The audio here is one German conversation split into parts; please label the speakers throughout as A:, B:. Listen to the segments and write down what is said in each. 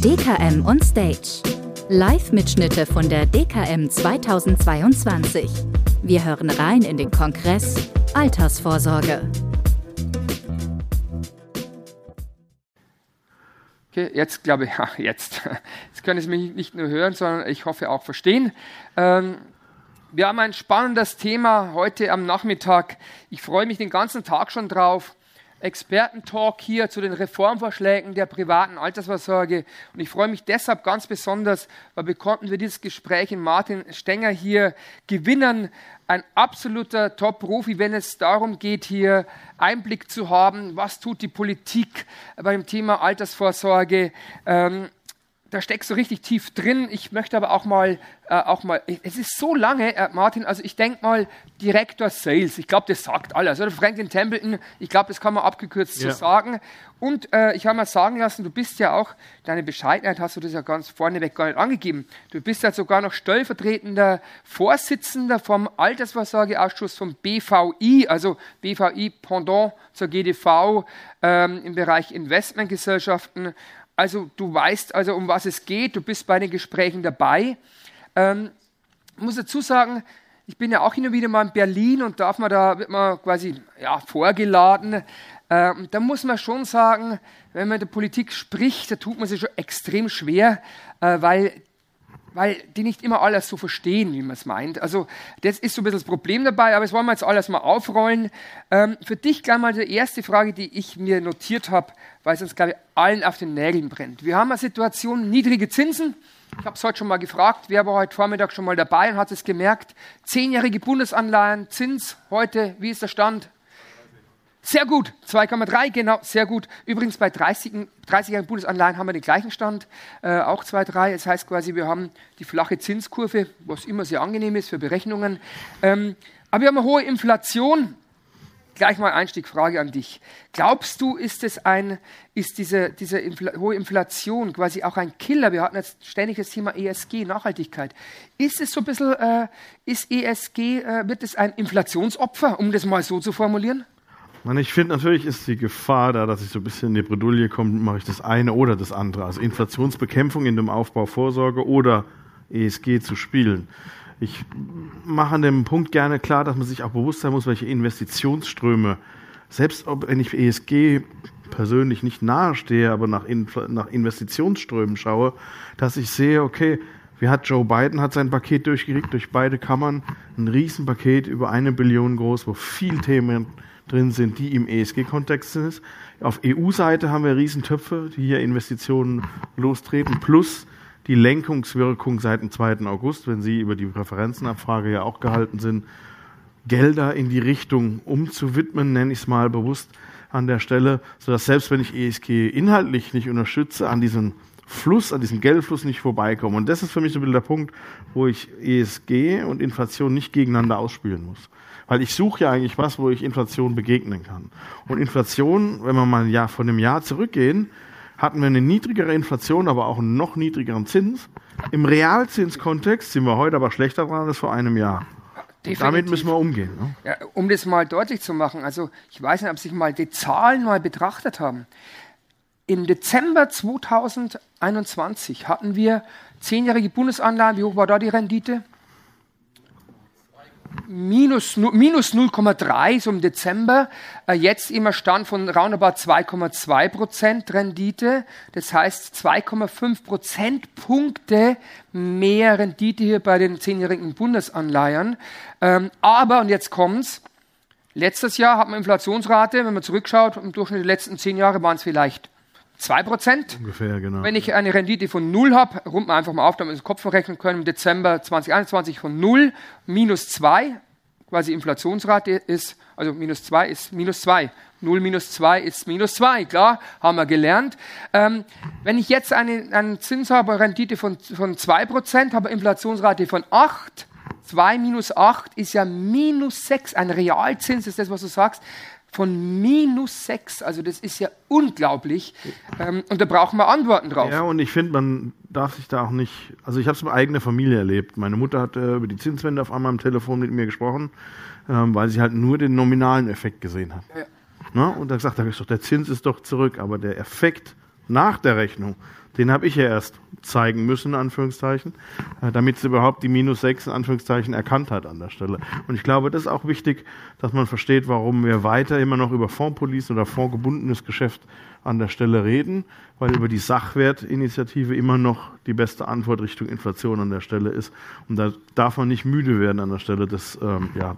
A: DKM on Stage. Live-Mitschnitte von der DKM 2022. Wir hören rein in den Kongress Altersvorsorge.
B: Okay, jetzt glaube ich, ach, jetzt. Jetzt können Sie mich nicht nur hören, sondern ich hoffe auch verstehen. Ähm, wir haben ein spannendes Thema heute am Nachmittag. Ich freue mich den ganzen Tag schon drauf. Expertentalk hier zu den Reformvorschlägen der privaten Altersvorsorge. Und ich freue mich deshalb ganz besonders, weil wir konnten wir dieses Gespräch in Martin Stenger hier gewinnen. Ein absoluter Top-Profi, wenn es darum geht, hier Einblick zu haben, was tut die Politik beim Thema Altersvorsorge. Ähm, da steckst du richtig tief drin. Ich möchte aber auch mal, äh, auch mal, es ist so lange, äh, Martin, also ich denke mal, Direktor Sales, ich glaube, das sagt alles. Oder Franklin Templeton, ich glaube, das kann man abgekürzt ja. so sagen. Und äh, ich habe mal sagen lassen, du bist ja auch, deine Bescheidenheit hast du das ja ganz vorneweg gar nicht angegeben. Du bist ja sogar noch stellvertretender Vorsitzender vom Altersvorsorgeausschuss vom BVI, also BVI Pendant zur GDV ähm, im Bereich Investmentgesellschaften. Also du weißt also, um was es geht, du bist bei den Gesprächen dabei. Ähm, ich muss dazu sagen, ich bin ja auch hin und wieder mal in Berlin und darf man da, wird man quasi ja, vorgeladen. Ähm, da muss man schon sagen, wenn man in der Politik spricht, da tut man sich schon extrem schwer, äh, weil weil die nicht immer alles so verstehen, wie man es meint. Also das ist so ein bisschen das Problem dabei, aber das wollen wir jetzt alles mal aufrollen. Ähm, für dich gleich mal die erste Frage, die ich mir notiert habe, weil es uns, glaube ich, allen auf den Nägeln brennt. Wir haben eine Situation, niedrige Zinsen. Ich habe es heute schon mal gefragt, wer war heute Vormittag schon mal dabei und hat es gemerkt. Zehnjährige Bundesanleihen, Zins heute, wie ist der Stand? Sehr gut, 2,3, genau, sehr gut. Übrigens bei 30, 30-jährigen Bundesanleihen haben wir den gleichen Stand, äh, auch 2,3. Das heißt quasi, wir haben die flache Zinskurve, was immer sehr angenehm ist für Berechnungen. Ähm, aber wir haben eine hohe Inflation. Gleich mal Einstiegfrage an dich. Glaubst du, ist es ein, ist diese, diese Infl hohe Inflation quasi auch ein Killer? Wir hatten jetzt ständig das Thema ESG, Nachhaltigkeit. Ist es so ein bisschen, äh, ist ESG, äh, wird es ein Inflationsopfer, um das mal so zu formulieren?
C: Man, ich finde, natürlich ist die Gefahr da, dass ich so ein bisschen in die Bredouille komme, mache ich das eine oder das andere. Also Inflationsbekämpfung in dem Aufbau Vorsorge oder ESG zu spielen. Ich mache an dem Punkt gerne klar, dass man sich auch bewusst sein muss, welche Investitionsströme, selbst ob, wenn ich ESG persönlich nicht nahestehe, aber nach, nach Investitionsströmen schaue, dass ich sehe, okay, wie hat Joe Biden hat sein Paket durchgekriegt durch beide Kammern, ein Riesenpaket über eine Billion groß, wo viel Themen drin sind, die im ESG-Kontext sind. Auf EU-Seite haben wir Riesentöpfe, die hier Investitionen lostreten, plus die Lenkungswirkung seit dem 2. August, wenn Sie über die Präferenzenabfrage ja auch gehalten sind, Gelder in die Richtung umzuwidmen, nenne ich es mal bewusst an der Stelle, sodass selbst wenn ich ESG inhaltlich nicht unterstütze, an diesem Fluss, an diesem Geldfluss nicht vorbeikomme. Und das ist für mich so ein bisschen der Punkt, wo ich ESG und Inflation nicht gegeneinander ausspielen muss. Weil ich suche ja eigentlich was, wo ich Inflation begegnen kann. Und Inflation, wenn wir mal ein Jahr von einem Jahr zurückgehen, hatten wir eine niedrigere Inflation, aber auch einen noch niedrigeren Zins. Im Realzinskontext sind wir heute aber schlechter dran als vor einem Jahr. Damit müssen wir umgehen. Ne?
B: Ja, um das mal deutlich zu machen, also ich weiß nicht, ob Sie sich mal die Zahlen mal betrachtet haben. Im Dezember 2021 hatten wir zehnjährige Bundesanleihen. Wie hoch war da die Rendite? minus, minus 0,3 so im Dezember, äh, jetzt immer Stand von roundabout 2,2 Prozent Rendite. Das heißt 2,5 Prozentpunkte mehr Rendite hier bei den zehnjährigen Bundesanleihen. Ähm, aber, und jetzt kommt's, letztes Jahr hat man Inflationsrate, wenn man zurückschaut, im Durchschnitt der letzten zehn Jahre waren es vielleicht 2%.
C: Ungefähr, genau.
B: Wenn ich eine Rendite von 0 habe, runden wir einfach mal auf, damit wir das Kopf rechnen können, im Dezember 2021 von 0 minus 2, quasi Inflationsrate ist, also minus 2 ist minus 2. 0 minus 2 ist minus 2, klar, haben wir gelernt. Ähm, wenn ich jetzt eine, einen Zins habe, Rendite von, von 2%, habe Inflationsrate von 8, 2 minus 8 ist ja minus 6, ein Realzins ist das, was du sagst von minus 6. Also das ist ja unglaublich. Ähm, und da brauchen wir Antworten drauf.
C: Ja, und ich finde, man darf sich da auch nicht, also ich habe es mit eigener Familie erlebt. Meine Mutter hat äh, über die Zinswende auf einmal am Telefon mit mir gesprochen, ähm, weil sie halt nur den nominalen Effekt gesehen hat. Ja. Ne? Und er sagt, doch, der Zins ist doch zurück, aber der Effekt nach der Rechnung, den habe ich ja erst zeigen müssen, in Anführungszeichen, äh, damit sie überhaupt die minus 6 in Anführungszeichen erkannt hat an der Stelle. Und ich glaube, das ist auch wichtig, dass man versteht, warum wir weiter immer noch über Fondspolice oder fondgebundenes Geschäft an der Stelle reden, weil über die Sachwertinitiative immer noch die beste Antwort Richtung Inflation an der Stelle ist. Und da darf man nicht müde werden an der Stelle, das ähm, ja,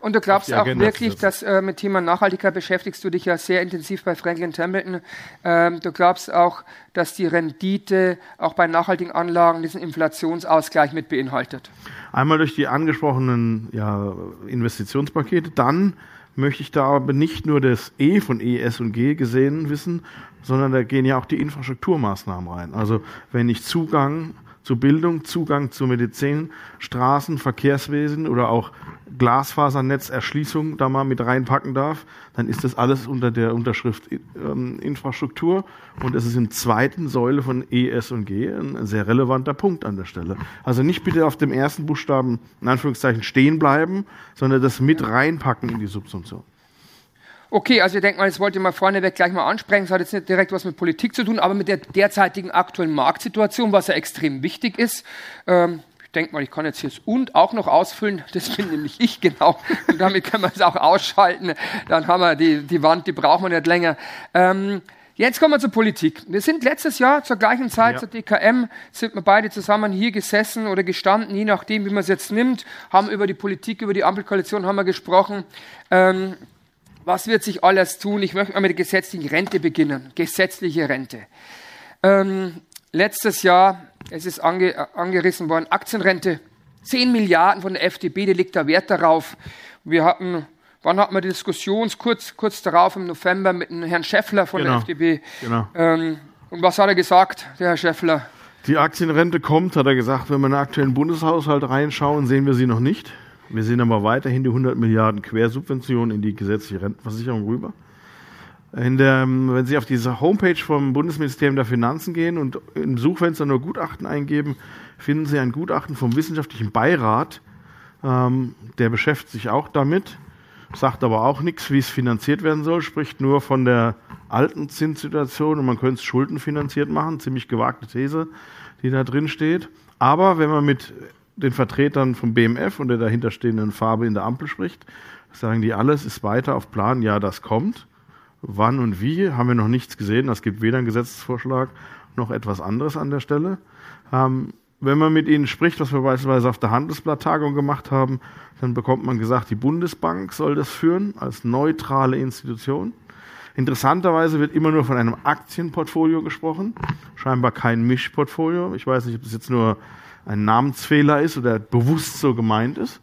B: und du glaubst auch wirklich, dass äh, mit Thema Nachhaltigkeit beschäftigst du dich ja sehr intensiv bei Franklin Templeton. Ähm, du glaubst auch, dass die Rendite auch bei nachhaltigen Anlagen diesen Inflationsausgleich mit beinhaltet.
C: Einmal durch die angesprochenen ja, Investitionspakete, dann möchte ich da aber nicht nur das E von E, S und G gesehen wissen, sondern da gehen ja auch die Infrastrukturmaßnahmen rein. Also wenn ich Zugang zu Bildung, Zugang zu Medizin, Straßen, Verkehrswesen oder auch Glasfasernetzerschließung da mal mit reinpacken darf, dann ist das alles unter der Unterschrift ähm, Infrastruktur und es ist in zweiten Säule von E, S und G ein sehr relevanter Punkt an der Stelle. Also nicht bitte auf dem ersten Buchstaben in Anführungszeichen stehen bleiben, sondern das mit reinpacken in die Subsumption.
B: Okay, also ich denke mal, das wollte ich mal vorneweg gleich mal ansprechen. Es hat jetzt nicht direkt was mit Politik zu tun, aber mit der derzeitigen aktuellen Marktsituation, was ja extrem wichtig ist. Ähm, ich denke mal, ich kann jetzt hier das und auch noch ausfüllen. Das bin nämlich ich genau. Und damit können wir es auch ausschalten. Dann haben wir die, die Wand, die brauchen wir nicht länger. Ähm, Jetzt kommen wir zur Politik. Wir sind letztes Jahr zur gleichen Zeit ja. zur DKM, sind wir beide zusammen hier gesessen oder gestanden, je nachdem, wie man es jetzt nimmt, haben über die Politik, über die Ampelkoalition haben wir gesprochen. Ähm, was wird sich alles tun? Ich möchte mal mit der gesetzlichen Rente beginnen. Gesetzliche Rente. Ähm, letztes Jahr, es ist ange, äh, angerissen worden, Aktienrente. 10 Milliarden von der FDP, die legt da Wert darauf. Wir hatten, wann hatten wir die Diskussion? Kurz, kurz darauf im November mit dem Herrn Schäffler von genau. der FDP. Genau. Ähm, und was hat er gesagt, der Herr Schäffler?
C: Die Aktienrente kommt, hat er gesagt. Wenn wir in den aktuellen Bundeshaushalt reinschauen, sehen wir sie noch nicht. Wir sehen aber weiterhin die 100 Milliarden Quersubventionen in die gesetzliche Rentenversicherung rüber. Der, wenn Sie auf diese Homepage vom Bundesministerium der Finanzen gehen und im Suchfenster nur Gutachten eingeben, finden Sie ein Gutachten vom wissenschaftlichen Beirat. Ähm, der beschäftigt sich auch damit, sagt aber auch nichts, wie es finanziert werden soll, spricht nur von der alten Zinssituation und man könnte es schuldenfinanziert machen. Ziemlich gewagte These, die da drin steht. Aber wenn man mit den Vertretern vom BMF und der dahinterstehenden Farbe in der Ampel spricht, sagen die, alles ist weiter auf Plan, ja, das kommt. Wann und wie haben wir noch nichts gesehen. Es gibt weder einen Gesetzesvorschlag noch etwas anderes an der Stelle. Ähm, wenn man mit ihnen spricht, was wir beispielsweise auf der Handelsblatttagung gemacht haben, dann bekommt man gesagt, die Bundesbank soll das führen als neutrale Institution. Interessanterweise wird immer nur von einem Aktienportfolio gesprochen, scheinbar kein Mischportfolio. Ich weiß nicht, ob das jetzt nur ein Namensfehler ist oder bewusst so gemeint ist.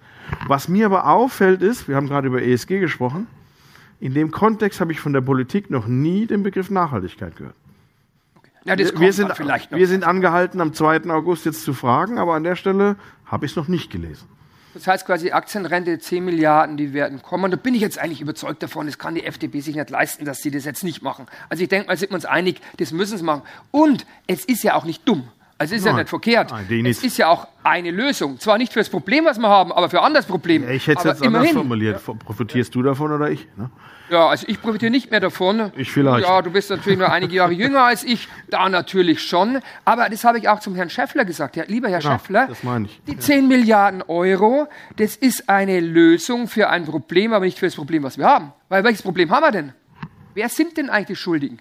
C: Was mir aber auffällt ist, wir haben gerade über ESG gesprochen, in dem Kontext habe ich von der Politik noch nie den Begriff Nachhaltigkeit gehört. Ja, wir, sind, wir sind angehalten, am 2. August jetzt zu fragen, aber an der Stelle habe ich es noch nicht gelesen.
B: Das heißt quasi Aktienrente 10 Milliarden, die werden kommen. Und da bin ich jetzt eigentlich überzeugt davon, das kann die FDP sich nicht leisten, dass sie das jetzt nicht machen. Also ich denke mal, sind wir uns einig, das müssen sie machen. Und es ist ja auch nicht dumm. Also ist Nein. ja nicht verkehrt. Nein, es ist ja auch eine Lösung. Zwar nicht für das Problem, was wir haben, aber für ein anderes Problem. Ja,
C: ich hätte es jetzt immerhin. anders formuliert. Profitierst du davon oder ich? Ne?
B: Ja, also ich profitiere nicht mehr davon.
C: Ich vielleicht.
B: Ja, du bist natürlich nur einige Jahre jünger als ich. Da natürlich schon. Aber das habe ich auch zum Herrn Schäffler gesagt. Ja, lieber Herr ja, Schäffler, das meine ich. die ja. 10 Milliarden Euro, das ist eine Lösung für ein Problem, aber nicht für das Problem, was wir haben. Weil welches Problem haben wir denn? Wer sind denn eigentlich die Schuldigen?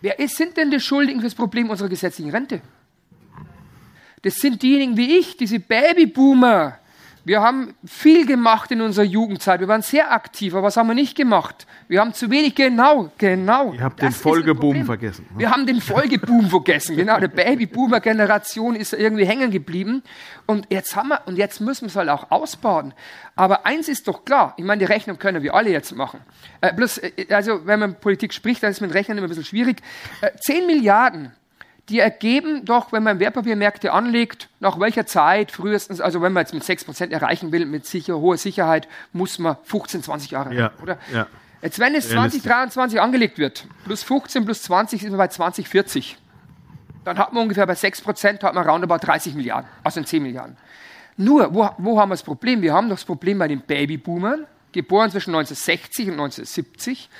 B: Wer ist, sind denn die Schuldigen für das Problem unserer gesetzlichen Rente? Das sind diejenigen wie ich, diese Babyboomer. Wir haben viel gemacht in unserer Jugendzeit. Wir waren sehr aktiv, aber was haben wir nicht gemacht? Wir haben zu wenig, genau, genau.
C: Ihr habt den Folgeboom vergessen.
B: Ne? Wir haben den Folgeboom vergessen, genau. Die Babyboomer-Generation ist irgendwie hängen geblieben. Und jetzt haben wir, und jetzt müssen wir es halt auch ausbauen. Aber eins ist doch klar, ich meine, die Rechnung können wir alle jetzt machen. Äh, bloß, äh, also, wenn man Politik spricht, dann ist mit Rechnen immer ein bisschen schwierig. Äh, 10 Milliarden die ergeben doch, wenn man Wertpapiermärkte anlegt, nach welcher Zeit frühestens, also wenn man jetzt mit 6% erreichen will, mit sicher, hoher Sicherheit, muss man 15, 20 Jahre, ja, oder? Ja. Jetzt, wenn es 2023 angelegt wird, plus 15 plus 20 sind wir bei 2040. Dann hat man ungefähr bei 6% hat man roundabout 30 Milliarden, also 10 Milliarden. Nur, wo, wo haben wir das Problem? Wir haben doch das Problem bei den Babyboomern, geboren zwischen 1960 und 1970.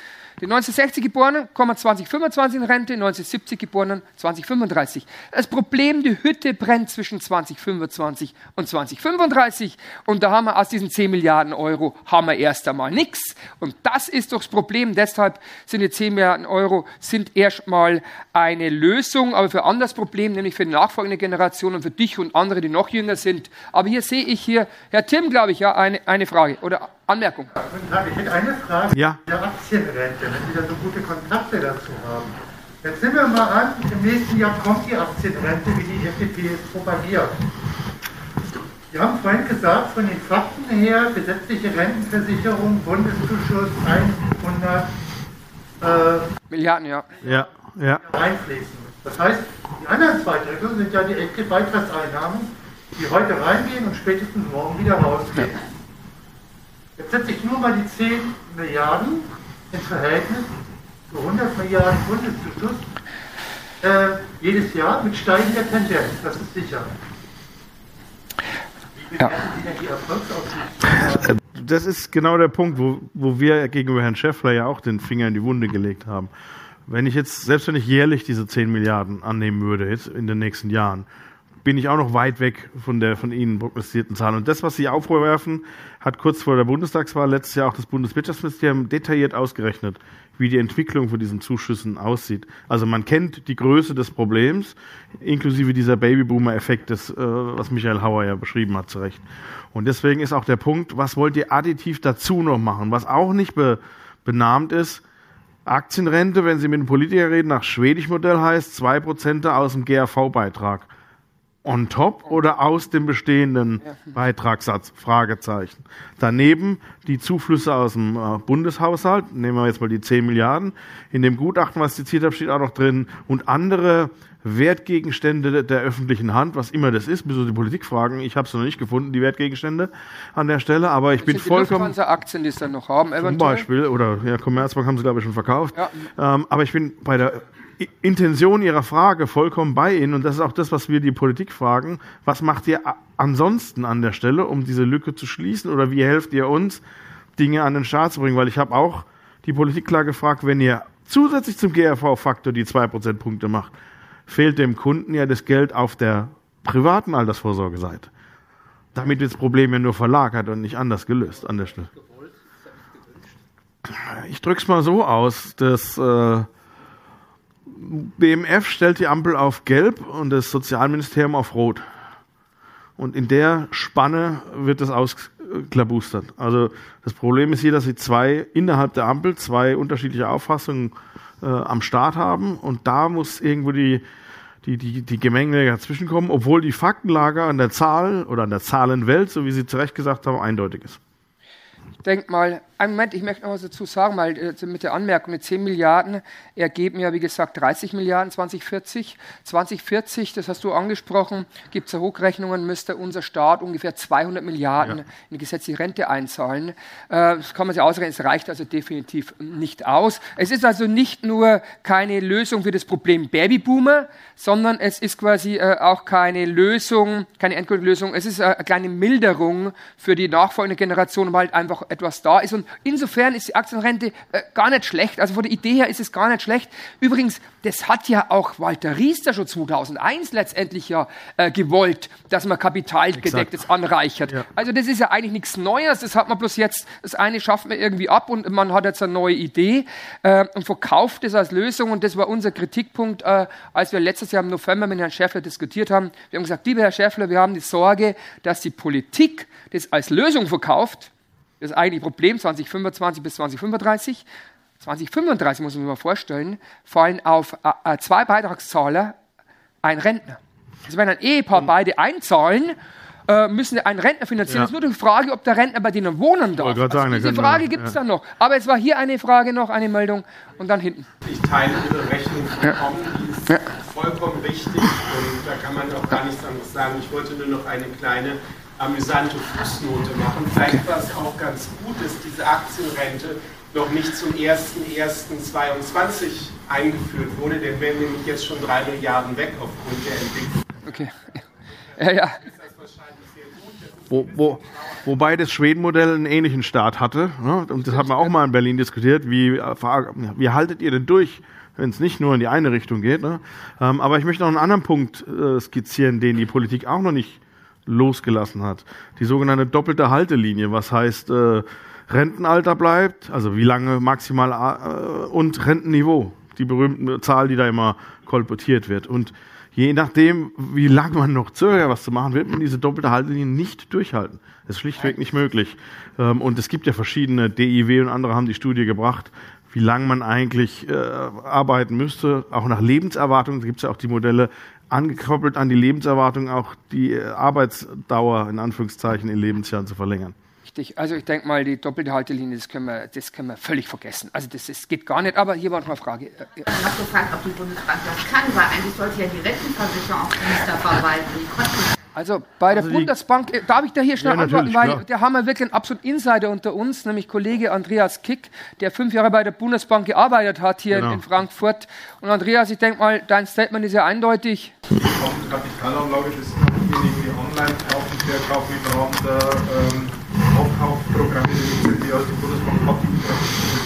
B: Die 1960 Geborenen kommen 2025 in Rente, 1970 Geborenen 2035. Das Problem, die Hütte brennt zwischen 2025 und 2035 und da haben wir aus diesen 10 Milliarden Euro haben wir erst einmal nichts. Und das ist doch das Problem. Deshalb sind die 10 Milliarden Euro sind erstmal eine Lösung, aber für ein anderes Problem, nämlich für die nachfolgende Generation und für dich und andere, die noch jünger sind. Aber hier sehe ich hier, Herr Tim, glaube ich, ja, eine, eine Frage oder Anmerkung.
D: Guten Tag, ich hätte eine Frage.
C: Ja.
D: Der Aktienrente, wenn Sie da so gute Kontakte dazu haben. Jetzt nehmen wir mal an, im nächsten Jahr kommt die Aktienrente, wie die FDP es propagiert. Sie haben vorhin gesagt, von den Fakten her, gesetzliche Rentenversicherung, Bundeszuschuss 100 äh,
B: Milliarden, ja.
C: Ja, ja.
D: reinfließen. Das heißt, die anderen zwei Drittel sind ja die echte Beitragseinnahmen, die heute reingehen und spätestens morgen wieder rausgehen. Jetzt setze ich nur mal die 10 Milliarden ins Verhältnis zu 100 Milliarden Bundeszuschuss äh, jedes Jahr mit steigender Tendenz, das ist sicher. Wie
B: Ja.
D: Sie denn die Erfolgsaussichten?
C: Das ist genau der Punkt, wo, wo wir gegenüber Herrn Schäffler ja auch den Finger in die Wunde gelegt haben. Wenn ich jetzt, selbst wenn ich jährlich diese 10 Milliarden annehmen würde, jetzt in den nächsten Jahren, bin ich auch noch weit weg von der von Ihnen prognostizierten Zahl. Und das, was Sie aufwerfen, hat kurz vor der Bundestagswahl letztes Jahr auch das Bundeswirtschaftsministerium detailliert ausgerechnet, wie die Entwicklung von diesen Zuschüssen aussieht. Also man kennt die Größe des Problems, inklusive dieser Babyboomer-Effekt, äh, was Michael Hauer ja beschrieben hat, zu Recht. Und deswegen ist auch der Punkt, was wollt ihr additiv dazu noch machen? Was auch nicht be, benahmt ist, Aktienrente, wenn Sie mit einem Politiker reden, nach Schwedisch-Modell heißt 2% aus dem GAV-Beitrag. On top oder aus dem bestehenden Beitragssatz? Fragezeichen. Daneben die Zuflüsse aus dem äh, Bundeshaushalt, nehmen wir jetzt mal die 10 Milliarden. In dem Gutachten, was ich zitiert habe, steht auch noch drin, und andere Wertgegenstände der- öffentlichen Hand, was immer das ist, so die Politik fragen. Ich habe es noch nicht gefunden, die Wertgegenstände an der Stelle, aber ich bin
B: sind die
C: vollkommen.
B: Lufthansa-Aktien, die es dann noch haben,
C: Zum
B: eventuell.
C: Beispiel, oder ja, Commerzbank haben sie, glaube ich, schon verkauft.
B: Ja.
C: Ähm, aber ich bin bei der Intention Ihrer Frage vollkommen bei Ihnen und das ist auch das, was wir die Politik fragen. Was macht ihr ansonsten an der Stelle, um diese Lücke zu schließen oder wie helft ihr uns, Dinge an den Start zu bringen? Weil ich habe auch die Politik klar gefragt, wenn ihr zusätzlich zum GRV-Faktor die 2 Prozentpunkte macht, fehlt dem Kunden ja das Geld auf der privaten Altersvorsorgeseite. Damit wird das Problem ja nur verlagert und nicht anders gelöst an der Stelle. Ich drück's mal so aus, dass äh, BMF stellt die Ampel auf Gelb und das Sozialministerium auf Rot. Und in der Spanne wird das ausklabustert. Also das Problem ist hier, dass sie zwei innerhalb der Ampel zwei unterschiedliche Auffassungen äh, am Start haben und da muss irgendwo die die, die, die Gemenge dazwischen kommen, obwohl die Faktenlage an der Zahl oder an der Zahlenwelt, so wie Sie zu Recht gesagt haben, eindeutig ist.
B: Denk mal, einen Moment, ich möchte noch was dazu sagen, mal äh, mit der Anmerkung, mit 10 Milliarden ergeben ja, wie gesagt, 30 Milliarden 2040. 2040, das hast du angesprochen, gibt es ja Hochrechnungen, müsste unser Staat ungefähr 200 Milliarden
C: Ja.
B: in die gesetzliche Rente einzahlen. Äh, Das kann man sich ausrechnen, es reicht also definitiv nicht aus. Es ist also nicht nur keine Lösung für das Problem Babyboomer, sondern es ist quasi äh, auch keine Lösung, keine endgültige Lösung, es ist äh, eine kleine Milderung für die nachfolgende Generation, weil halt einfach etwas da ist. Und insofern ist die Aktienrente äh, gar nicht schlecht. Also von der Idee her ist es gar nicht schlecht. Übrigens, das hat ja auch Walter Riester schon 2001 letztendlich ja äh, gewollt, dass man kapitalgedecktes anreichert.
C: Ja.
B: Also das ist ja eigentlich nichts Neues. Das hat man bloß jetzt, das eine schafft man irgendwie ab und man hat jetzt eine neue Idee äh, und verkauft es als Lösung. Und das war unser Kritikpunkt, äh, als wir letztes Jahr im November mit Herrn Schäffler diskutiert haben. Wir haben gesagt, lieber Herr Schäffler, wir haben die Sorge, dass die Politik das als Lösung verkauft. Das eigentliche Problem 2025 bis 2035. 2035 muss man sich mal vorstellen, fallen auf äh, äh, zwei Beitragszahler ein Rentner. Also wenn ein Ehepaar beide einzahlen, äh, müssen sie einen Rentner finanzieren.
C: Ja.
B: Es ist nur die Frage, ob der Rentner bei denen wohnen darf.
C: Sagen,
B: also
C: der
B: diese Frage gibt es
C: ja.
B: dann noch. Aber es war hier eine Frage noch, eine Meldung und dann hinten.
E: Ich teile Ihre Rechnung vollkommen, die ist
B: Ja.
E: vollkommen richtig und da kann man auch gar nichts anderes sagen. Ich wollte nur noch eine kleine amüsante Fußnote machen. Vielleicht war es auch ganz gut, dass diese Aktienrente noch nicht zum 1.1.22 eingeführt wurde, denn wären nämlich jetzt schon drei Milliarden weg aufgrund der Entwicklung.
B: Okay. Ja, ja.
C: Wo, wo, wobei das Schweden-Modell einen ähnlichen Start hatte. Ne? Und das haben wir auch mal in Berlin diskutiert. Wie, wie haltet ihr denn durch, wenn es nicht nur in die eine Richtung geht? Ne? Ähm, aber ich möchte noch einen anderen Punkt äh, skizzieren, den die Politik auch noch nicht losgelassen hat. Die sogenannte doppelte Haltelinie, was heißt, äh, Rentenalter bleibt, also wie lange maximal äh, und Rentenniveau, die berühmte Zahl, die da immer kolportiert wird. Und je nachdem, wie lange man noch zögert, was zu machen, wird man diese doppelte Haltelinie nicht durchhalten. Das ist schlichtweg nicht möglich. Ähm, und es gibt ja verschiedene, DIW und andere haben die Studie gebracht, wie lange man eigentlich äh, arbeiten müsste, auch nach Lebenserwartung. Gibt es ja auch die Modelle, angekoppelt an die Lebenserwartung auch die äh, Arbeitsdauer in Anführungszeichen in Lebensjahren zu verlängern.
B: Richtig, also ich denke mal, die doppelte Haltelinie, das können wir, das können wir völlig vergessen. Also das ist, geht gar nicht, aber hier war noch eine Frage.
F: Ich habe gefragt, ob die Bundesbank das kann, weil eigentlich sollte ja die Rentenversicherung auch Minister verwalten.
B: Also bei der also Bundesbank, äh, darf ich da hier schnell ja, antworten, weil klar. da haben wir wirklich einen absoluten Insider unter uns, nämlich Kollege Andreas Kick, der fünf Jahre bei der Bundesbank gearbeitet hat hier genau. in Frankfurt. Und Andreas, ich denke mal, dein Statement ist ja eindeutig.
G: Kapitalanlage, das sind diejenigen, die online kaufen, verkaufen im Rahmen der ähm, Aufkaufprogramme, die aus der Bundesbank hat,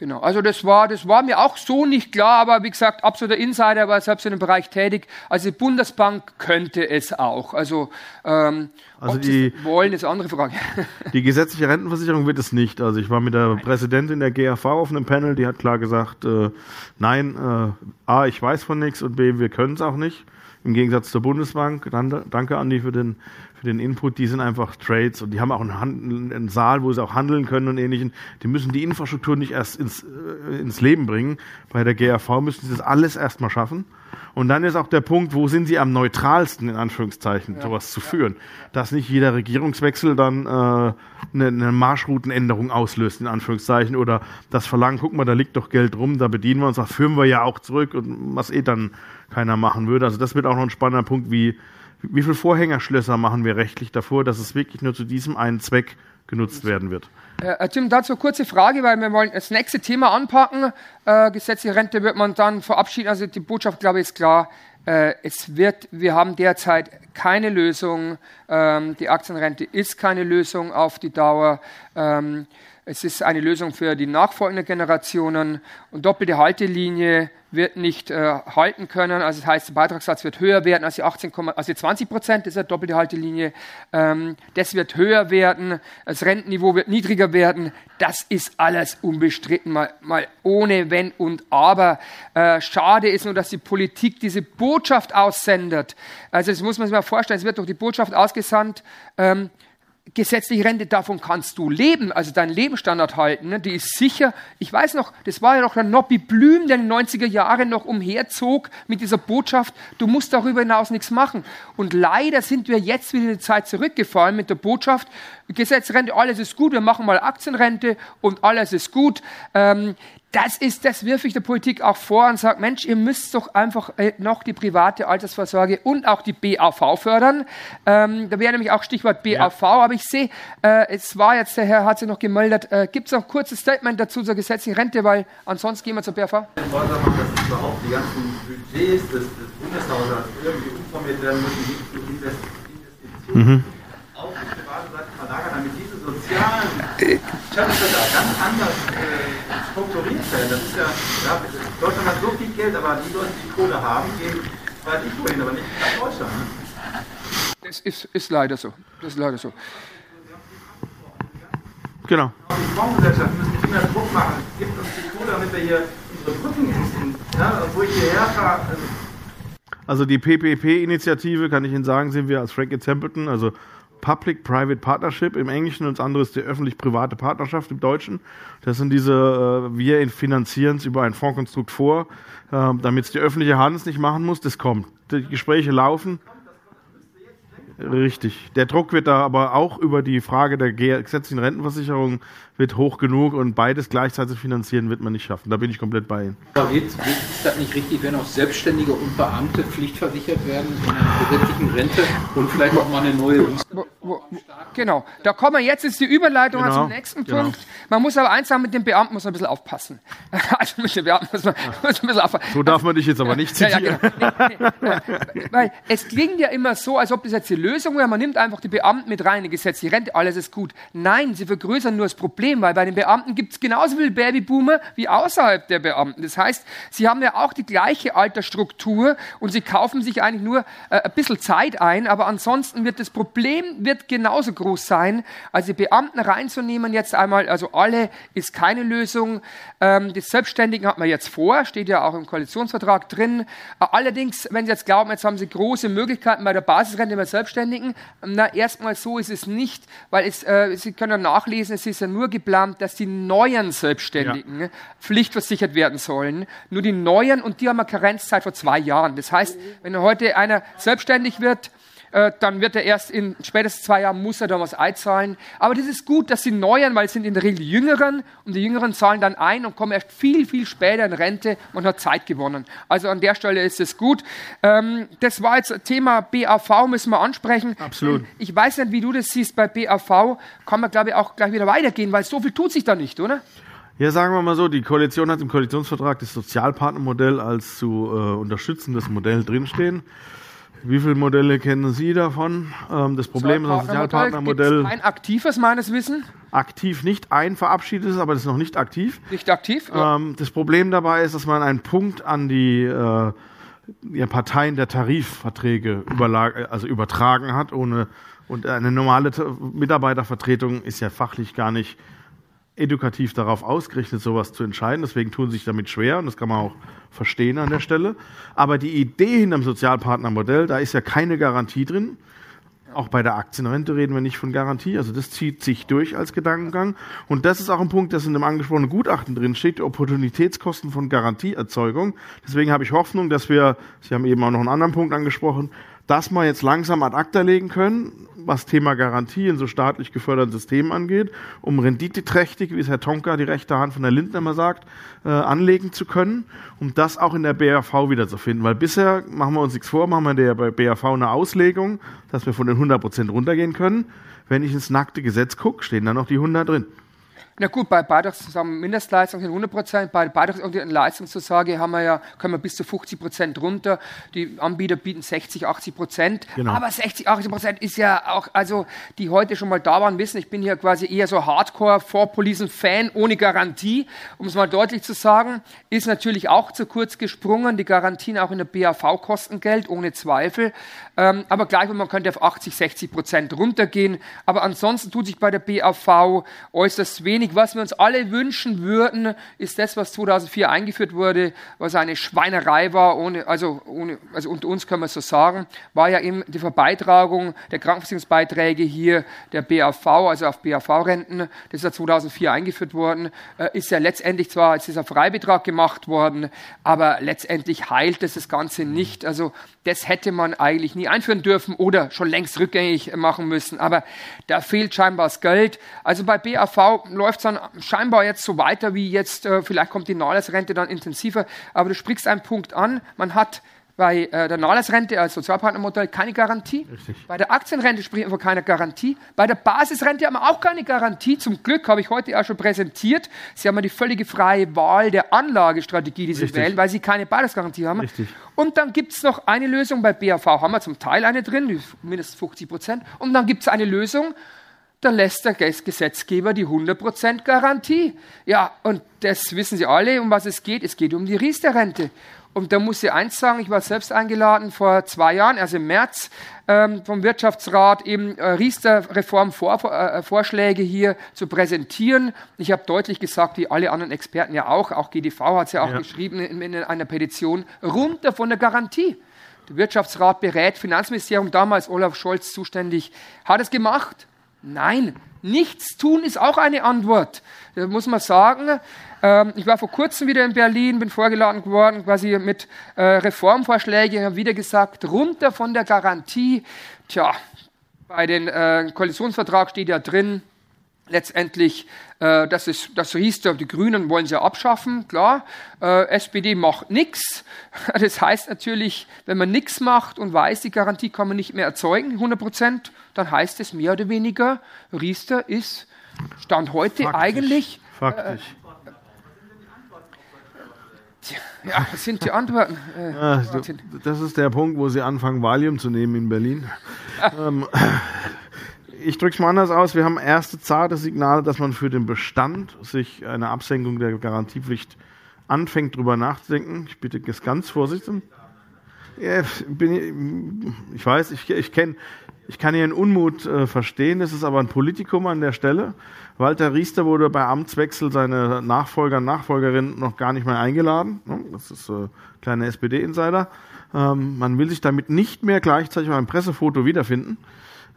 B: Genau, also das war, das war mir auch so nicht klar, aber wie gesagt, absoluter Insider, war selbst in dem Bereich tätig. Also die Bundesbank könnte es auch. Also, ähm,
C: also die
B: wollen, ist eine andere Frage.
C: Die gesetzliche Rentenversicherung wird es nicht. Also ich war mit der nein. Präsidentin der GAV auf einem Panel, die hat klar gesagt, äh, nein, äh, A, ich weiß von nichts und B, wir können es auch nicht. Im Gegensatz zur Bundesbank. Danke, Andi, für den für den Input, die sind einfach Trades und die haben auch einen, einen Saal, wo sie auch handeln können und ähnlichen. Die müssen die Infrastruktur nicht erst ins, äh, ins Leben bringen. Bei der GAV müssen sie das alles erstmal schaffen. Und dann ist auch der Punkt, wo sind sie am neutralsten, in Anführungszeichen, ja. sowas zu führen. Dass nicht jeder Regierungswechsel dann äh, eine, eine Marschroutenänderung auslöst, in Anführungszeichen, oder das Verlangen, guck mal, da liegt doch Geld rum, da bedienen wir uns, das führen wir ja auch zurück und was eh dann keiner machen würde. Also das wird auch noch ein spannender Punkt, wie wie viele Vorhängerschlösser machen wir rechtlich davor, dass es wirklich nur zu diesem einen Zweck genutzt werden wird?
B: Äh, Tim, dazu eine kurze Frage, weil wir wollen das nächste Thema anpacken. Äh, gesetzliche Rente wird man dann verabschieden. Also die Botschaft, glaube ich, ist klar. Äh, es wird, wir haben derzeit keine Lösung. Ähm, die Aktienrente ist keine Lösung auf die Dauer. Ähm, es ist eine Lösung für die nachfolgenden Generationen und doppelte Haltelinie wird nicht äh, halten können. Also das heißt, der Beitragssatz wird höher werden als die 18, also die 20 Prozent dieser doppelte Haltelinie. Ähm, das wird höher werden. Das Rentenniveau wird niedriger werden. Das ist alles unbestritten, mal, mal ohne Wenn und Aber. Äh, schade ist nur, dass die Politik diese Botschaft aussendet. Also das muss man sich mal vorstellen. Es wird doch die Botschaft ausgesandt. Ähm, gesetzliche Rente, davon kannst du leben, also deinen Lebensstandard halten, ne? die ist sicher. Ich weiß noch, das war ja noch der Nobby Blüm, der in den 90er Jahren noch umherzog mit dieser Botschaft, du musst darüber hinaus nichts machen. Und leider sind wir jetzt wieder in die Zeit zurückgefallen mit der Botschaft, Gesetzrente, alles ist gut, wir machen mal Aktienrente und alles ist gut. Ähm, das ist, das wirf ich der Politik auch vor und sage, Mensch, ihr müsst doch einfach äh, noch die private Altersvorsorge und auch die BAV fördern. Ähm, da wäre nämlich auch Stichwort BAV, ja. aber ich sehe, äh, es war jetzt, der Herr hat sich noch gemeldet, äh, gibt es noch ein kurzes Statement dazu zur gesetzlichen Rente, weil ansonsten gehen wir zur BAV.
H: Ich wollte sagen, dass überhaupt die ganzen Budgets des, des Bundeshaushalts irgendwie umformiert werden müssen, die Investitionen mhm. auf die private Seite verlagern, damit diese sozialen Channels ganz anders äh, strukturiert. Das ist ja, ja, Deutschland hat so viel Geld, aber die Leute, die Kohle haben, gehen weiß ich wohin, aber nicht nach Deutschland.
B: Das ist, ist leider so. Das ist leider so.
C: Genau.
H: Auch die Fondsgesellschaften müssen viel mehr Druck machen. Gibt uns die Kohle, damit wir hier unsere Brücken in, ja, wo ich hierher fahre.
C: Also die PPP-Initiative, kann ich Ihnen sagen, sind wir als Frank Templeton, also Public-Private Partnership im Englischen und das andere ist die öffentlich-private Partnerschaft im Deutschen. Das sind diese, äh, wir finanzieren es über ein Fondskonstrukt vor, äh, damit es die öffentliche Hand nicht machen muss. Das kommt. Die Gespräche laufen. Richtig. Der Druck wird da aber auch über die Frage der gesetzlichen Rentenversicherung wird hoch genug und beides gleichzeitig finanzieren wird man nicht schaffen. Da bin ich komplett bei Ihnen.
I: Aber ist das nicht richtig, wenn auch Selbstständige und Beamte pflichtversichert werden in einer gesetzlichen Rente und vielleicht auch mal eine neue
B: wo, wo, Genau, da kommen wir jetzt, ist die Überleitung genau, zum nächsten genau. Punkt. Man muss aber eins sagen, mit den Beamten muss man ein bisschen aufpassen. Also mit den Beamten muss man, muss man ein bisschen aufpassen.
C: So darf man dich jetzt aber nicht zitieren. Ja, ja, genau.
B: nee, nee, weil es klingt ja immer so, als ob das jetzt die Lösung wäre. Man nimmt einfach die Beamten mit rein, die gesetzliche Rente, alles ist gut. Nein, sie vergrößern nur das Problem, weil bei den Beamten gibt es genauso viele Babyboomer wie außerhalb der Beamten. Das heißt, sie haben ja auch die gleiche Altersstruktur und sie kaufen sich eigentlich nur äh, ein bisschen Zeit ein, aber ansonsten wird das Problem wird genauso groß sein. Also die Beamten reinzunehmen jetzt einmal, also alle ist keine Lösung. Ähm, die Selbstständigen hat man jetzt vor, steht ja auch im Koalitionsvertrag drin. Äh, allerdings, wenn Sie jetzt glauben, jetzt haben Sie große Möglichkeiten bei der Basisrente bei Selbstständigen, na erstmal so ist es nicht, weil es, äh, Sie können nachlesen, es ist ja nur geplant, dass die neuen Selbstständigen ja. pflichtversichert werden sollen. Nur die neuen und die haben eine Karenzzeit vor zwei Jahren. Das heißt, wenn heute einer selbstständig wird, äh, dann wird er erst in spätestens zwei Jahren muss er dann was einzahlen. Aber das ist gut, dass die Neuen, weil es sind in der Regel Jüngeren und die Jüngeren zahlen dann ein und kommen erst viel, viel später in Rente und hat Zeit gewonnen. Also an der Stelle ist es gut. Ähm, das war jetzt Thema BAV, müssen wir ansprechen.
C: Absolut.
B: Ich weiß nicht, wie du das siehst bei BAV. Kann man, glaube ich, auch gleich wieder weitergehen, weil so viel tut sich da nicht, oder?
C: Ja, sagen wir mal so, die Koalition hat im Koalitionsvertrag das Sozialpartnermodell als zu äh, unterstützendes Modell drinstehen. Wie viele Modelle kennen Sie davon? Ähm, das Problem ist, das Sozialpartnermodell.
B: Ein aktives meines Wissens?
C: Aktiv nicht, ein verabschiedetes, aber das ist noch nicht aktiv.
B: Nicht aktiv? Ja.
C: Ähm, das Problem dabei ist, dass man einen Punkt an die äh, Parteien der Tarifverträge also übertragen hat, ohne und eine normale Mitarbeitervertretung ist ja fachlich gar nicht edukativ darauf ausgerichtet, sowas zu entscheiden. Deswegen tun sie sich damit schwer und das kann man auch verstehen an der Stelle. Aber die Idee hinter dem Sozialpartnermodell, da ist ja keine Garantie drin. Auch bei der Aktienrente reden wir nicht von Garantie. Also das zieht sich durch als Gedankengang. Und das ist auch ein Punkt, das in dem angesprochenen Gutachten drin steht, die Opportunitätskosten von Garantieerzeugung. Deswegen habe ich Hoffnung, dass wir, Sie haben eben auch noch einen anderen Punkt angesprochen, das mal jetzt langsam ad acta legen können, was Thema Garantie in so staatlich geförderten Systemen angeht, um renditeträchtig, wie es Herr Tonka, die rechte Hand von der Lindner immer sagt, äh, anlegen zu können, um das auch in der BAV wiederzufinden. Weil bisher, machen wir uns nichts vor, machen wir der BAV eine Auslegung, dass wir von den 100 Prozent runtergehen können. Wenn ich ins nackte Gesetz gucke, stehen da noch die 100 drin.
B: Na gut, bei Beitragsmindestleistung sind 100 Prozent, bei beitragsorientierten Leistungszusage haben wir ja, können wir bis zu 50 Prozent runter. Die Anbieter bieten 60, 80 Prozent. Genau. Aber 60, 80 Prozent ist ja auch, also die heute schon mal da waren, wissen, ich bin hier quasi eher so Hardcore-Vorpolisen-Fan ohne Garantie, um es mal deutlich zu sagen, ist natürlich auch zu kurz gesprungen. Die Garantien auch in der BAV kosten Geld, ohne Zweifel. Ähm, aber gleich, man könnte auf 80, 60 Prozent runtergehen. Aber ansonsten tut sich bei der BAV äußerst wenig wenig. Was wir uns alle wünschen würden, ist das, was 2004 eingeführt wurde, was eine Schweinerei war, ohne, also, ohne, also unter uns können wir es so sagen, war ja eben die Verbeitragung der Krankenversicherungsbeiträge hier der BAV, also auf BAV-Renten. Das ist ja 2004 eingeführt worden. Äh, ist ja letztendlich zwar als dieser Freibetrag gemacht worden, aber letztendlich heilt es das Ganze nicht. Also das hätte man eigentlich nie einführen dürfen oder schon längst rückgängig machen müssen. Aber da fehlt scheinbar das Geld. Also bei BAV läuft es dann scheinbar jetzt so weiter wie jetzt, äh, vielleicht kommt die Nahles-Rente dann intensiver. Aber du sprichst einen Punkt an. Man hat bei äh, der Nahles-Rente als Sozialpartnermodell keine Garantie. Richtig. Bei der Aktienrente spricht man von keiner Garantie. Bei der Basisrente haben wir auch keine Garantie. Zum Glück habe ich heute auch schon präsentiert. Sie haben ja die völlige freie Wahl der Anlagestrategie, die Sie Richtig. wählen, weil Sie keine Basisgarantie haben. Richtig. Und dann gibt es noch eine Lösung. Bei BAV haben wir zum Teil eine drin, mindestens 50 Prozent. Und dann gibt es eine Lösung, da lässt der Gesetzgeber die 100% Garantie. Ja, und das wissen Sie alle, um was es geht. Es geht um die Riester-Rente. Und da muss ich eins sagen, ich war selbst eingeladen vor zwei Jahren, also im März, ähm, vom Wirtschaftsrat eben äh, Riester-Reform-Vorschläge äh, hier zu präsentieren. Ich habe deutlich gesagt, wie alle anderen Experten ja auch, auch GDV hat es ja auch ja. geschrieben in, in einer Petition, runter von der Garantie. Der Wirtschaftsrat berät, Finanzministerium, damals Olaf Scholz zuständig, hat es gemacht. Nein, nichts tun ist auch eine Antwort. Da muss man sagen, ähm, ich war vor kurzem wieder in Berlin, bin vorgeladen worden, quasi mit äh, Reformvorschlägen, habe wieder gesagt, runter von der Garantie. Tja, bei dem äh, Koalitionsvertrag steht ja drin, letztendlich, äh, das ist das Riester, die Grünen wollen sie abschaffen, klar. Äh, SPD macht nichts. Das heißt natürlich, wenn man nichts macht und weiß, die Garantie kann man nicht mehr erzeugen, 100 Prozent, dann heißt es mehr oder weniger, Riester ist Stand heute
C: Faktisch.
B: eigentlich.
C: Faktisch.
B: Ja, was sind die Antworten? Äh,
C: Ja,
B: Martin.
C: das ist der Punkt, wo sie anfangen, Valium zu nehmen in Berlin. ähm, ich drücke es mal anders aus. Wir haben erste zarte Signale, dass man für den Bestand sich eine Absenkung der Garantiepflicht anfängt, drüber nachzudenken. Ich bitte es ganz vorsichtig. Ja, bin, ich- weiß, ich, ich kenne, ich kann Ihren Unmut äh, verstehen. Es ist aber ein Politikum an der Stelle. Walter Riester wurde bei Amtswechsel seine Nachfolger und Nachfolgerin noch gar nicht mehr eingeladen. Das ist äh, kleiner SPD-Insider. Ähm, man will sich damit nicht mehr gleichzeitig beim Pressefoto wiederfinden.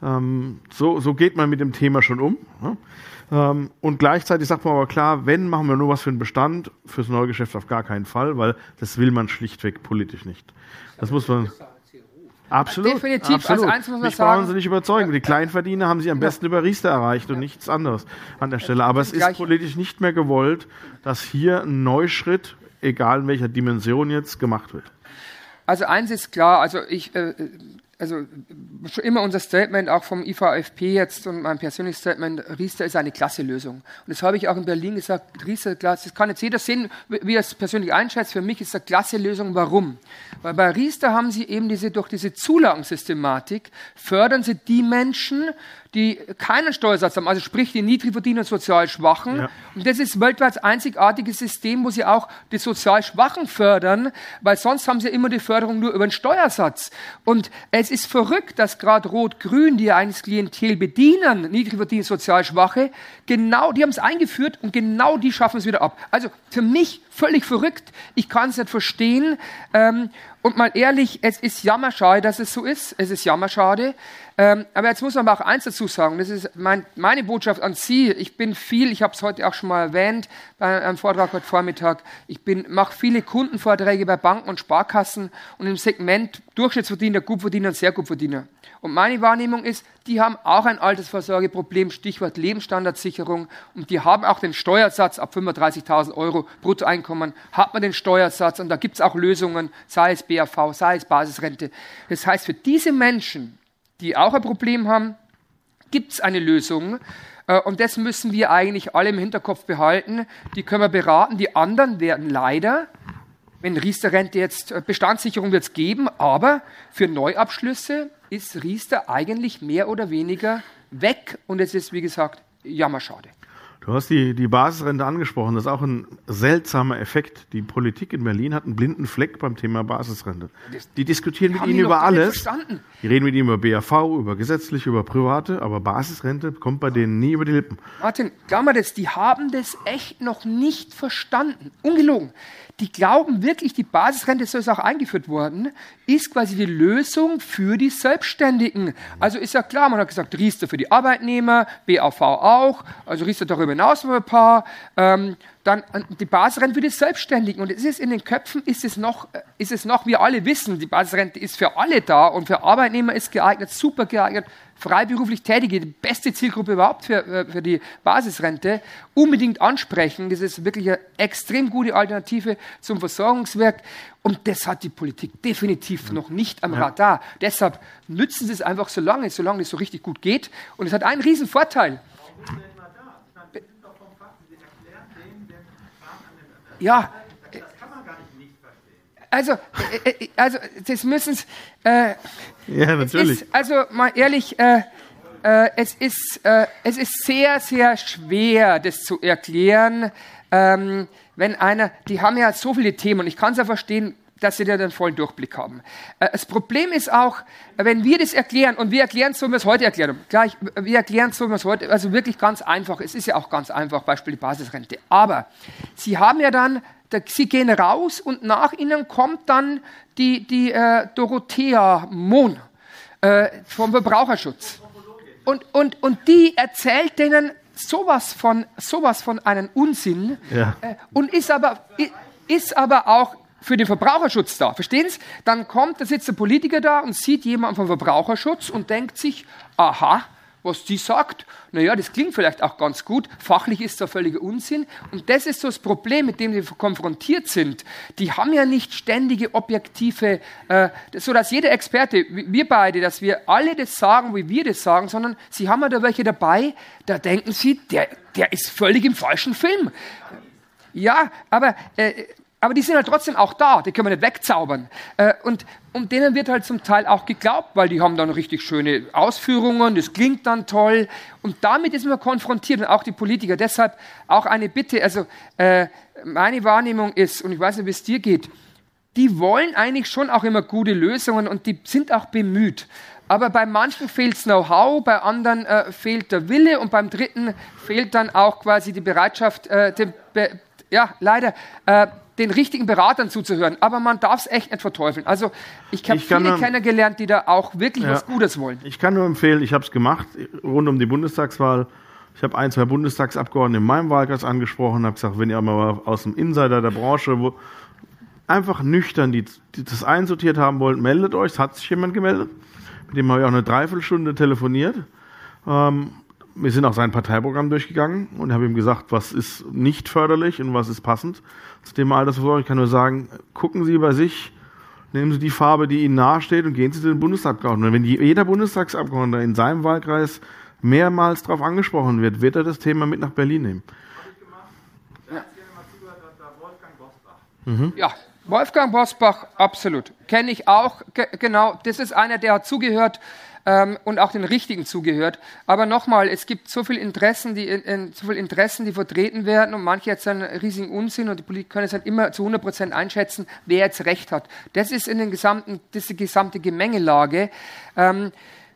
C: Ähm, so, so geht man mit dem Thema schon um. Ne? Ähm, und gleichzeitig sagt man aber klar, wenn, machen wir nur was für den Bestand, fürs Neugeschäft auf gar keinen Fall, weil das will man schlichtweg politisch nicht. Das muss man. Absolut.
B: Definitiv.
C: Absolut.
B: Als eins muss man
C: Mich brauchen
B: sagen-
C: Sie nicht überzeugen. Die Kleinverdiener haben sie am besten über Riester erreicht und nichts anderes an der Stelle. Aber es ist politisch nicht mehr gewollt, dass hier ein Neuschritt, egal in welcher Dimension jetzt, gemacht wird.
B: Also eins ist klar, also ich, äh, also schon immer unser Statement auch vom IVFP jetzt und mein persönliches Statement, Riester ist eine klasse Lösung. Und das habe ich auch in Berlin gesagt, Riester, klasse, das kann jetzt jeder sehen, wie er es persönlich einschätzt. Für mich ist es eine klasse Lösung. Warum? Weil bei Riester haben sie eben diese, durch diese Zulagensystematik fördern sie die Menschen, die keinen Steuersatz haben, also sprich die Niedrigverdiener und sozial Schwachen.
C: Ja.
B: Und das ist weltweit das einzigartige System, wo sie auch die sozial Schwachen fördern, weil sonst haben sie immer die Förderung nur über den Steuersatz. Und es ist verrückt, dass gerade Rot-Grün, die ja eigentlich Klientel bedienen, Niedrigverdiener, sozial Schwache, genau, die haben es eingeführt und genau die schaffen es wieder ab. Also für mich völlig verrückt. Ich kann es nicht verstehen. Ähm, und mal ehrlich, es ist jammerschade, dass es so ist. Es ist jammerschade. Ähm, aber jetzt muss man aber auch eins dazu sagen. Das ist mein, meine Botschaft an Sie. Ich bin viel, ich habe es heute auch schon mal erwähnt bei einem Vortrag heute Vormittag. Ich bin mache viele Kundenvorträge bei Banken und Sparkassen und im Segment Durchschnittsverdiener, Gutverdiener und sehr Gutverdiener. Und meine Wahrnehmung ist, die haben auch ein Altersvorsorgeproblem, Stichwort Lebensstandardsicherung. Und die haben auch den Steuersatz ab 35.000 Euro Bruttoeinkommen, hat man den Steuersatz und da gibt es auch Lösungen, sei es BAV, sei es Basisrente. Das heißt, für diese Menschen, die auch ein Problem haben, gibt es eine Lösung. Äh, Und das müssen wir eigentlich alle im Hinterkopf behalten. Die können wir beraten. Die anderen werden leider, wenn Riester-Rente jetzt, äh, Bestandssicherung wird es geben, aber für Neuabschlüsse ist Riester eigentlich mehr oder weniger weg. Und es ist, wie gesagt, jammerschade.
C: Du hast die, die Basisrente angesprochen. Das ist auch ein seltsamer Effekt. Die Politik in Berlin hat einen blinden Fleck beim Thema Basisrente. Die diskutieren mit ihnen über alles. Die reden mit ihnen über BAV, über gesetzliche, über private, aber Basisrente kommt bei denen nie über die Lippen.
B: Martin, glaub mal das, die haben das echt noch nicht verstanden. Ungelogen. Die glauben wirklich, die Basisrente, so ist auch eingeführt worden, ist quasi die Lösung für die Selbstständigen. Also ist ja klar, man hat gesagt, Riester für die Arbeitnehmer, BAV auch, also Riester darüber hinaus noch ein paar, ähm, dann die Basisrente für die Selbstständigen. Und es ist in den Köpfen, ist es noch, ist es noch, wir alle wissen, die Basisrente ist für alle da und für Arbeitnehmer ist geeignet, super geeignet, freiberuflich Tätige, die beste Zielgruppe überhaupt für, äh, für die Basisrente, unbedingt ansprechen. Das ist wirklich eine extrem gute Alternative zum Versorgungswerk. Und das hat die Politik definitiv noch nicht am Radar. Deshalb nützen Sie es einfach so lange, solange es so richtig gut geht. Und es hat einen riesen Vorteil. Ja, also, äh, äh, also das müssen äh,
C: Ja,
B: es ist, also mal ehrlich, äh, äh, es, ist, äh, es ist sehr, sehr schwer, das zu erklären, ähm, wenn einer, die haben ja so viele Themen und ich kann es ja verstehen, dass sie da den vollen Durchblick haben. Äh, das Problem ist auch, wenn wir das erklären und wir erklären so, wie wir es heute erklärt haben, gleich, wir erklären so, wie wir es heute, also wirklich ganz einfach, es ist ja auch ganz einfach, Beispiel die Basisrente. Aber sie haben ja dann, da, sie gehen raus und nach ihnen kommt dann die, die äh, Dorothea Mohn äh, vom Verbraucherschutz. Und, und, und die erzählt denen sowas von, sowas von einen Unsinn
C: Ja.
B: äh, und ist aber, ist aber auch für den Verbraucherschutz da. Verstehen Sie? Dann kommt, da sitzt der Politiker da und sieht jemanden vom Verbraucherschutz und denkt sich, aha, was die sagt, naja, das klingt vielleicht auch ganz gut, fachlich ist da völliger Unsinn. Und das ist so das Problem, mit dem sie konfrontiert sind. Die haben ja nicht ständige objektive, äh, so dass jeder Experte, wir beide, dass wir alle das sagen, wie wir das sagen, sondern sie haben ja da welche dabei, da denken sie, der, der ist völlig im falschen Film. Ja, aber äh, aber die sind halt trotzdem auch da, die können wir nicht wegzaubern. Äh, und, und denen wird halt zum Teil auch geglaubt, weil die haben dann richtig schöne Ausführungen, das klingt dann toll. Und damit ist man konfrontiert und auch die Politiker. Deshalb auch eine Bitte, also äh, meine Wahrnehmung ist, und ich weiß nicht, wie es dir geht, die wollen eigentlich schon auch immer gute Lösungen und die sind auch bemüht. Aber bei manchen fehlt Know-how, bei anderen äh, fehlt der Wille und beim dritten fehlt dann auch quasi die Bereitschaft, äh, den, ja, leider, äh, den richtigen Beratern zuzuhören. Aber man darf es echt nicht verteufeln. Also ich habe viele nur, kennengelernt, die da auch wirklich ja, was Gutes wollen.
C: Ich kann nur empfehlen, ich habe es gemacht rund um die Bundestagswahl. Ich habe ein, zwei Bundestagsabgeordnete in meinem Wahlkreis angesprochen, habe gesagt, wenn ihr mal aus dem Insider der Branche wo, einfach nüchtern die, die, das einsortiert haben wollt, meldet euch. Es hat sich jemand gemeldet. Mit dem habe ich auch eine Dreiviertelstunde telefoniert. Ähm, wir sind auch sein Parteiprogramm durchgegangen und habe ihm gesagt, was ist nicht förderlich und was ist passend zum Thema Altersvorsorge. Ich kann nur sagen, gucken Sie bei sich, nehmen Sie die Farbe, die Ihnen nahesteht und gehen Sie zu den Bundestagsabgeordneten. Und wenn jeder Bundestagsabgeordnete in seinem Wahlkreis mehrmals darauf angesprochen wird, wird er das Thema mit nach Berlin nehmen.
B: Mhm. Ja, Wolfgang Bosbach, absolut. Kenne ich auch, genau. Das ist einer, der hat zugehört ähm, und auch den Richtigen zugehört. Aber nochmal, es gibt so viele Interessen, die, in, in, so viel Interessen, die vertreten werden und manche jetzt einen riesigen Unsinn und die Politiker können es halt immer zu 100 Prozent einschätzen, wer jetzt Recht hat. Das ist in den gesamten, diese gesamte Gemengelage. Ähm,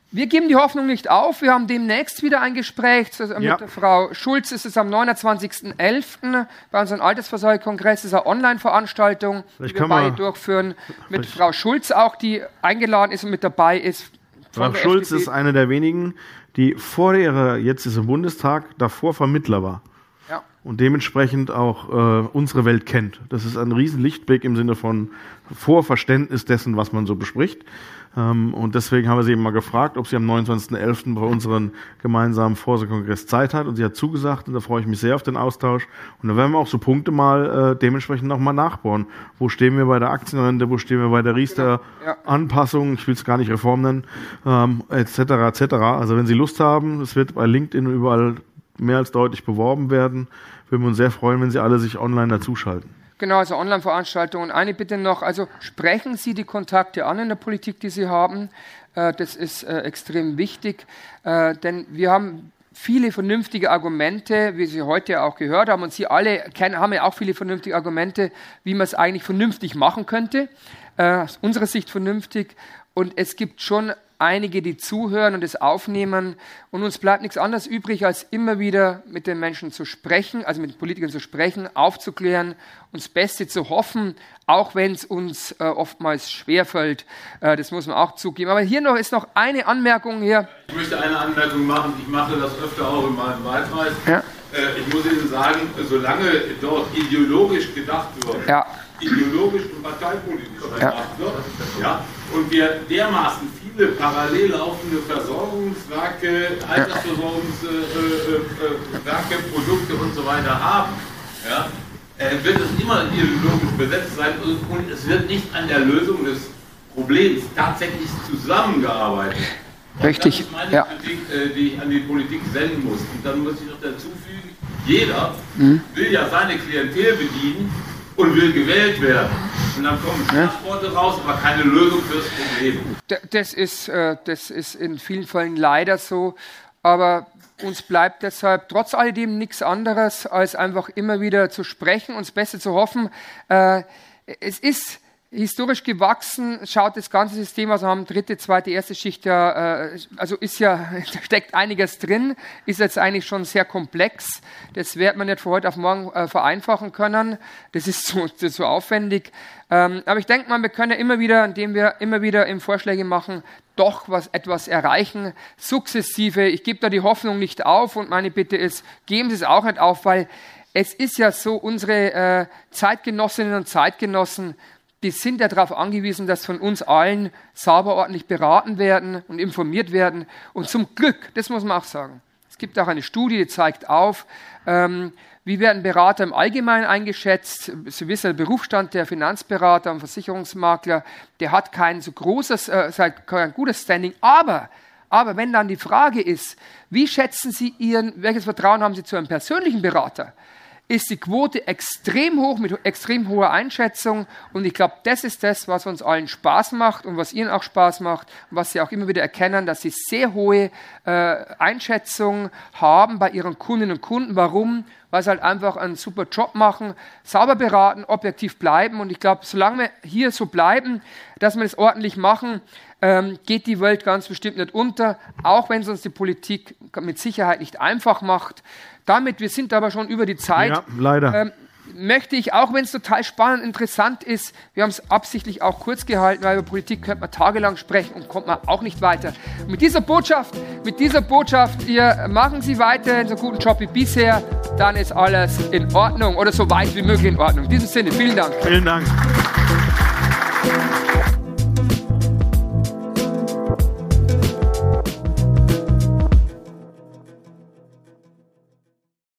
B: wir geben die Hoffnung nicht auf. Wir haben demnächst wieder ein Gespräch mit ja. der Frau Schulz. Es ist am 29.11. bei unserem Altersvorsorgekongress. Es ist eine Online-Veranstaltung, die wir beide durchführen. Mit Frau Schulz auch, die eingeladen ist und mit dabei ist.
C: Frau Schulz FDP. ist eine der wenigen, die vor ihrer, jetzt ist im Bundestag, davor Vermittler war. Und dementsprechend auch äh, unsere Welt kennt. Das ist ein riesen Lichtblick im Sinne von Vorverständnis dessen, was man so bespricht. Ähm, und deswegen haben wir sie eben mal gefragt, ob sie am 29.11. bei unserem gemeinsamen Vorsorgekongress Zeit hat. Und sie hat zugesagt und da freue ich mich sehr auf den Austausch. Und da werden wir auch so Punkte mal äh, dementsprechend nochmal nachbauen. Wo stehen wir bei der Aktienrente, wo stehen wir bei der Riester-Anpassung, ich will es gar nicht Reform nennen, ähm, etc. etc. Also wenn Sie Lust haben, es wird bei LinkedIn überall mehr als deutlich beworben werden, würden wir uns sehr freuen, wenn Sie alle sich online dazuschalten.
B: Genau, also Online-Veranstaltungen. Eine Bitte noch, also sprechen Sie die Kontakte an in der Politik, die Sie haben. Äh, das ist äh, extrem wichtig, äh, denn wir haben viele vernünftige Argumente, wie Sie heute auch gehört haben, und Sie alle kennen, haben ja auch viele vernünftige Argumente, wie man es eigentlich vernünftig machen könnte. aus unserer Sicht vernünftig. Und es gibt schon einige, die zuhören und es aufnehmen. Und uns bleibt nichts anderes übrig, als immer wieder mit den Menschen zu sprechen, also mit den Politikern zu sprechen, aufzuklären, uns das Beste zu hoffen, auch wenn es uns äh, oftmals schwerfällt. Äh, das muss man auch zugeben. Aber hier noch ist noch eine Anmerkung hier.
J: Ich möchte eine Anmerkung machen. Ich mache das öfter auch in meinem Wahlkreis. Ja. Äh, ich muss Ihnen sagen, solange dort ideologisch gedacht wird, ja. ideologisch und parteipolitisch gedacht ja. wird, ja, und wir dermaßen viele parallel laufende Versorgungswerke, Altersversorgungswerke, Produkte und so weiter haben, ja, äh, wird es immer ideologisch besetzt sein und es wird nicht an der Lösung des Problems tatsächlich zusammengearbeitet.
B: Richtig.
J: Das ist meine ja. Kritik, äh, die ich an die Politik senden muss. Und dann muss ich noch dazu fügen, jeder mhm. will ja seine Klientel bedienen und will gewählt werden. Und dann kommen Schlagworte raus, aber keine Lösung fürs Problem.
B: Das ist, äh, das ist in vielen Fällen leider so. Aber uns bleibt deshalb trotz alledem nichts anderes, als einfach immer wieder zu sprechen, uns besser zu hoffen. Äh, es ist historisch gewachsen, schaut das ganze System, also haben dritte, zweite, erste Schicht ja, äh, also ist ja, da steckt einiges drin, ist jetzt eigentlich schon sehr komplex. Das wird man nicht von heute auf morgen äh, vereinfachen können. Das ist zu, zu, zu aufwendig. Ähm, aber ich denke mal, wir können ja immer wieder, indem wir immer wieder im Vorschläge machen, doch was, etwas erreichen, sukzessive. Ich gebe da die Hoffnung nicht auf und meine Bitte ist, geben Sie es auch nicht auf, weil es ist ja so, unsere äh, Zeitgenossinnen und Zeitgenossen, die sind ja darauf angewiesen, dass von uns allen sauber ordentlich beraten werden und informiert werden. Und zum Glück, das muss man auch sagen, es gibt auch eine Studie, die zeigt auf, ähm, wie werden Berater im Allgemeinen eingeschätzt? Sie wissen, der Berufsstand der Finanzberater und Versicherungsmakler, der hat kein so großes, äh, kein gutes Standing. Aber, aber wenn dann die Frage ist, wie schätzen Sie Ihren, welches Vertrauen haben Sie zu einem persönlichen Berater? Ist die Quote extrem hoch, mit extrem hoher Einschätzung. Und ich glaube, das ist das, was uns allen Spaß macht und was Ihnen auch Spaß macht und was Sie auch immer wieder erkennen, dass Sie sehr hohe äh, Einschätzung haben bei Ihren Kundinnen und Kunden. Warum? Weil sie halt einfach einen super Job machen, sauber beraten, objektiv bleiben. Und ich glaube, solange wir hier so bleiben, dass wir das ordentlich machen, ähm, geht die Welt ganz bestimmt nicht unter, auch wenn es uns die Politik mit Sicherheit nicht einfach macht. Damit, wir sind aber schon über die Zeit. Ja,
C: leider. Ähm,
B: möchte ich, auch wenn es total spannend, interessant ist, wir haben es absichtlich auch kurz gehalten, weil über Politik könnte man tagelang sprechen und kommt man auch nicht weiter. Mit dieser Botschaft, mit dieser Botschaft, ihr machen Sie weiter in so guten Job wie bisher, dann ist alles in Ordnung oder so weit wie möglich in Ordnung. In diesem Sinne, vielen Dank.
C: Vielen Dank.